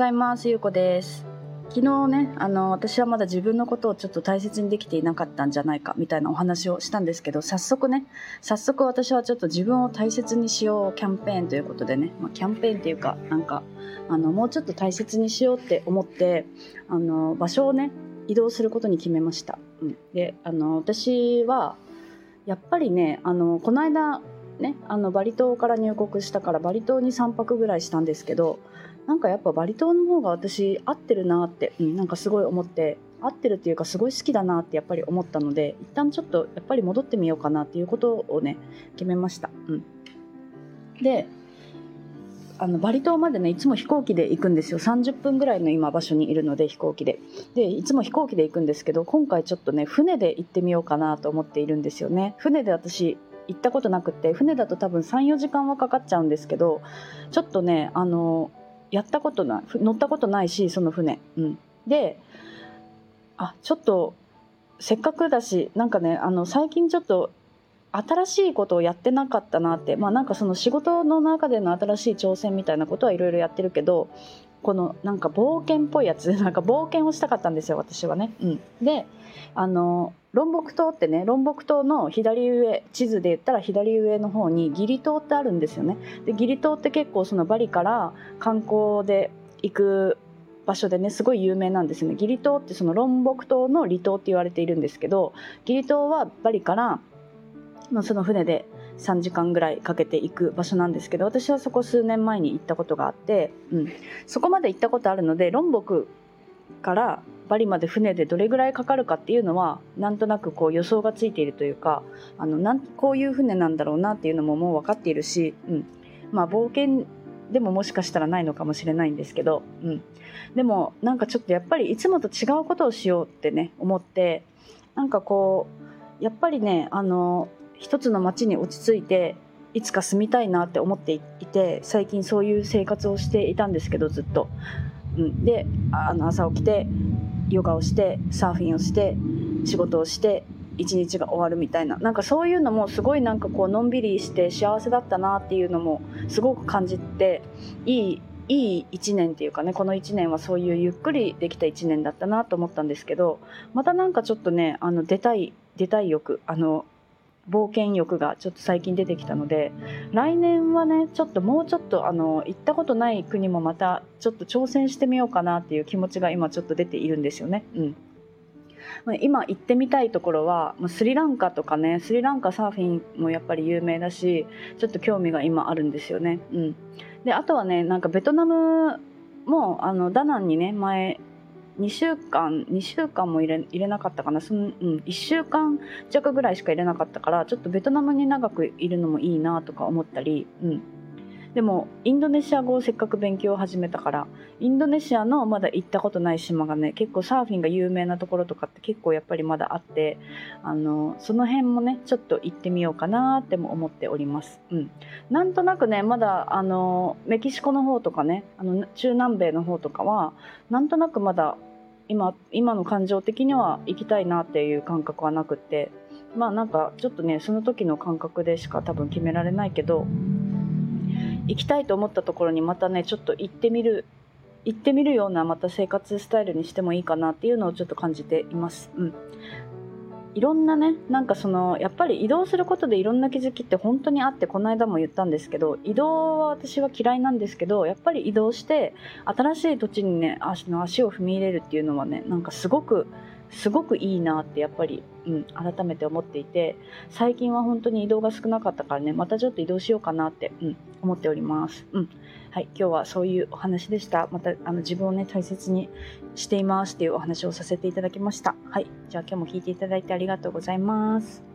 ざいます。ゆうこです。昨日ね、あの、私はまだ自分のことをちょっと大切にできていなかったんじゃないかみたいなお話をしたんですけど、早速ね、早速私はちょっと自分を大切にしようキャンペーンということでね、まあ、キャンペーンっていうか、なんか、あの、もうちょっと大切にしようって思って、あの、場所をね、移動することに決めました。うん、で、あの、私は、やっぱりね、あの、この間、ね、あのバリ島から入国したからバリ島に3泊ぐらいしたんですけどなんかやっぱバリ島の方が私合ってるなって、うん、なんかすごい思って合ってるっていうかすごい好きだなってやっぱり思ったので一旦ちょっとやっぱり戻ってみようかなっていうことをね決めました。うん、であのバリ島までねいつも飛行機で行くんですよ。30分ぐらいの今場所にいるので飛行機で。でいつも飛行機で行くんですけど今回ちょっとね船で行ってみようかなと思っているんですよね。船で私行ったことなくって船だと多分34時間はかかっちゃうんですけどちょっとねあのやったことない乗ったことないしその船、うん、であちょっとせっかくだしなんかねあの最近ちょっと新しいことをやってなかったなって。まあなんかその仕事の中での新しい挑戦みたいなことはいろいろやってるけどこのなんか冒険っぽいやつ なんか冒険をしたかったんですよ私はね。うん、であのロンボク島ってねロンボク島の左上地図で言ったら左上の方にギリ島ってあるんですよね。でギリ島って結構そのバリから観光で行く場所でねすごい有名なんですよね。ギリ島ってそのロンボク島の離島って言われているんですけどギリ島はバリからまあ、その船で3時間ぐらいかけて行く場所なんですけど私はそこ数年前に行ったことがあって、うん、そこまで行ったことあるのでロンボクからバリまで船でどれぐらいかかるかっていうのはなんとなくこう予想がついているというかあのなんこういう船なんだろうなっていうのももう分かっているし、うん、まあ冒険でももしかしたらないのかもしれないんですけど、うん、でもなんかちょっとやっぱりいつもと違うことをしようってね思ってなんかこうやっぱりねあの一つの町に落ち着いていつか住みたいなって思っていて最近そういう生活をしていたんですけどずっと。うん、であの朝起きてヨガをしてサーフィンをして仕事をして一日が終わるみたいななんかそういうのもすごいなんかこうのんびりして幸せだったなっていうのもすごく感じていいいい1年っていうかねこの1年はそういうゆっくりできた1年だったなと思ったんですけどまたなんかちょっとねあの出たい出たい欲あの冒険欲がちょっと最近出てきたので来年はねちょっともうちょっとあの行ったことない国もまたちょっと挑戦してみようかなっていう気持ちが今ちょっと出ているんですよね。うん今行ってみたいところはスリランカとかねスリランカサーフィンもやっぱり有名だしちょっと興味が今あるんですよね。うん、であとはねなんかベトナムもあのダナンにね前2週間2週間も入れ入れなかったかな。その、うん、1週間弱ぐらいしか入れなかったからちょっとベトナムに長くいるのもいいなとか思ったり、うん、でもインドネシア語をせっかく勉強を始めたからインドネシアのまだ行ったことない島がね結構サーフィンが有名なところとかって結構やっぱりまだあってあのその辺もねちょっと行ってみようかなっても思っております、うん、なんとなくねまだあのメキシコの方とかねあの中南米の方とかはなんとなくまだ今今の感情的には行きたいなっていう感覚はなくってまあなんかちょっとねその時の感覚でしか多分決められないけど行きたいと思ったところにまたねちょっと行ってみる行ってみるようなまた生活スタイルにしてもいいかなっていうのをちょっと感じています。うんいろんなねなんかそのやっぱり移動することでいろんな気づきって本当にあってこの間も言ったんですけど移動は私は嫌いなんですけどやっぱり移動して新しい土地にね足の足を踏み入れるっていうのはねなんかすごくすごくいいなってやっぱり、うん、改めて思っていて最近は本当に移動が少なかったからねまたちょっと移動しようかなって、うん、思っております。うんはい、今日はそういうお話でした。またあの自分をね大切にしていますっていうお話をさせていただきました。はい、じゃあ今日も聞いていただいてありがとうございます。